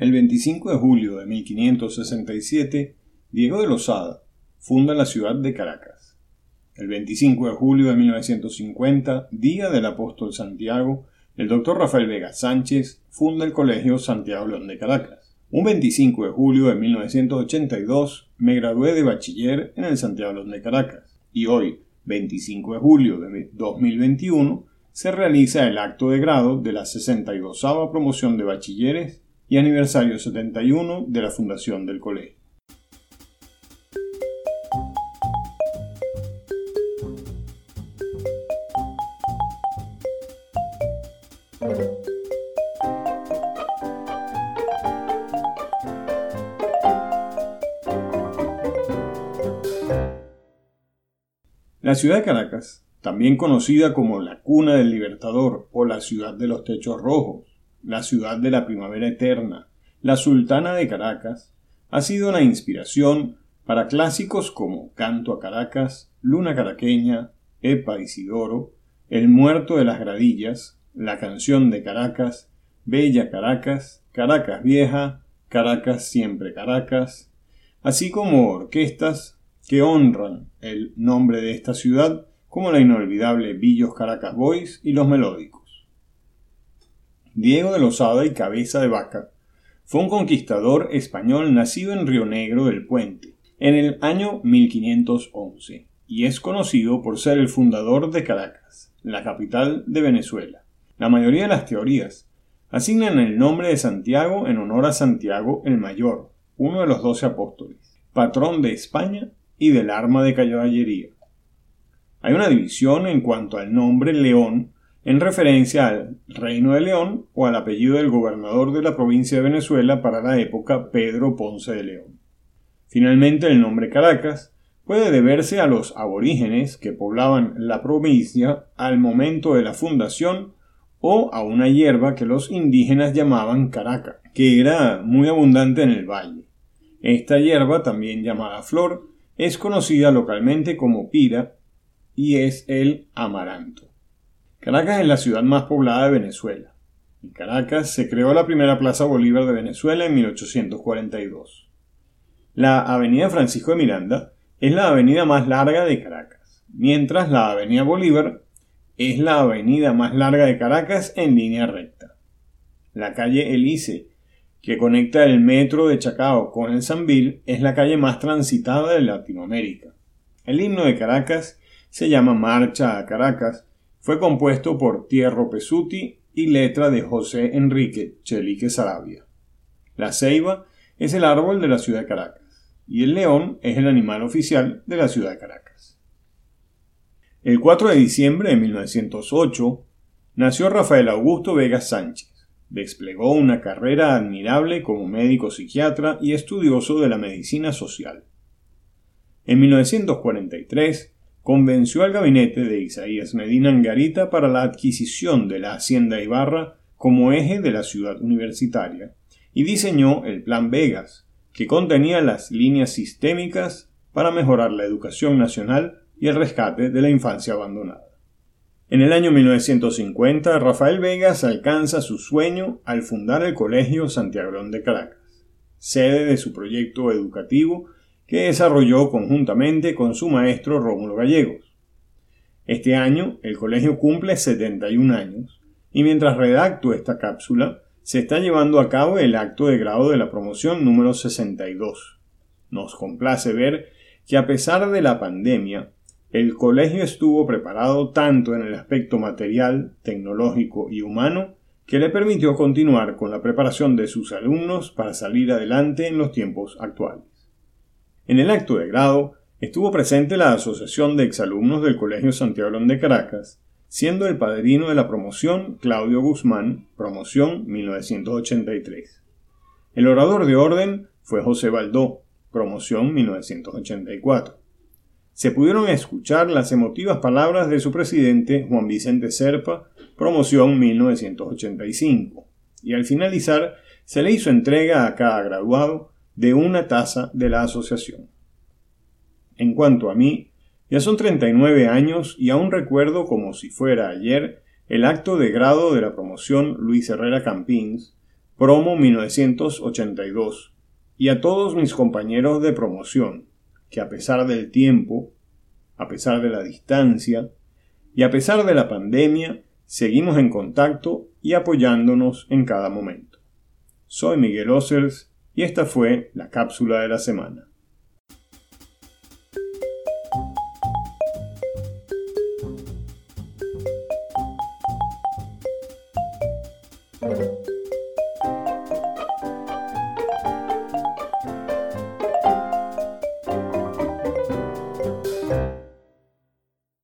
El 25 de julio de 1567, Diego de Losada funda la ciudad de Caracas. El 25 de julio de 1950, día del apóstol Santiago, el doctor Rafael Vega Sánchez funda el Colegio Santiago León de Caracas. Un 25 de julio de 1982 me gradué de bachiller en el Santiago León de Caracas y hoy, 25 de julio de 2021, se realiza el acto de grado de la 62 promoción de bachilleres y aniversario 71 de la fundación del colegio. La ciudad de Caracas, también conocida como la cuna del Libertador o la ciudad de los techos rojos, la ciudad de la primavera eterna, la sultana de Caracas, ha sido una inspiración para clásicos como Canto a Caracas, Luna Caraqueña, Epa Isidoro, El muerto de las gradillas, La canción de Caracas, Bella Caracas, Caracas Vieja, Caracas Siempre Caracas, así como orquestas que honran el nombre de esta ciudad como la inolvidable Villos Caracas Boys y los Melódicos. Diego de Losada y Cabeza de Vaca fue un conquistador español nacido en Río Negro del Puente en el año 1511 y es conocido por ser el fundador de Caracas, la capital de Venezuela. La mayoría de las teorías asignan el nombre de Santiago en honor a Santiago el Mayor, uno de los doce apóstoles, patrón de España y del arma de caballería. Hay una división en cuanto al nombre León en referencia al Reino de León o al apellido del gobernador de la provincia de Venezuela para la época Pedro Ponce de León. Finalmente el nombre Caracas puede deberse a los aborígenes que poblaban la provincia al momento de la fundación o a una hierba que los indígenas llamaban caraca, que era muy abundante en el valle. Esta hierba, también llamada flor, es conocida localmente como pira y es el amaranto. Caracas es la ciudad más poblada de Venezuela. En Caracas se creó la primera Plaza Bolívar de Venezuela en 1842. La Avenida Francisco de Miranda es la avenida más larga de Caracas, mientras la Avenida Bolívar es la avenida más larga de Caracas en línea recta. La calle Elise, que conecta el metro de Chacao con el Sambil, es la calle más transitada de Latinoamérica. El himno de Caracas se llama Marcha a Caracas fue compuesto por Tierro Pesuti y letra de José Enrique Chelique Sarabia. La ceiba es el árbol de la ciudad de Caracas y el león es el animal oficial de la ciudad de Caracas. El 4 de diciembre de 1908 nació Rafael Augusto Vega Sánchez. Desplegó una carrera admirable como médico psiquiatra y estudioso de la medicina social. En 1943 convenció al gabinete de Isaías Medina Angarita para la adquisición de la Hacienda Ibarra como eje de la ciudad universitaria y diseñó el Plan Vegas, que contenía las líneas sistémicas para mejorar la educación nacional y el rescate de la infancia abandonada. En el año 1950, Rafael Vegas alcanza su sueño al fundar el Colegio Santiago de Caracas, sede de su proyecto educativo que desarrolló conjuntamente con su maestro Rómulo Gallegos. Este año el colegio cumple 71 años y mientras redacto esta cápsula se está llevando a cabo el acto de grado de la promoción número 62. Nos complace ver que a pesar de la pandemia, el colegio estuvo preparado tanto en el aspecto material, tecnológico y humano que le permitió continuar con la preparación de sus alumnos para salir adelante en los tiempos actuales. En el acto de grado estuvo presente la Asociación de Exalumnos del Colegio Santiago de Caracas, siendo el padrino de la promoción Claudio Guzmán, promoción 1983. El orador de orden fue José Baldó, promoción 1984. Se pudieron escuchar las emotivas palabras de su presidente Juan Vicente Serpa, promoción 1985, y al finalizar se le hizo entrega a cada graduado de una taza de la asociación. En cuanto a mí, ya son 39 años y aún recuerdo como si fuera ayer el acto de grado de la promoción Luis Herrera Campins, promo 1982, y a todos mis compañeros de promoción, que a pesar del tiempo, a pesar de la distancia y a pesar de la pandemia, seguimos en contacto y apoyándonos en cada momento. Soy Miguel Ossers y esta fue la cápsula de la semana.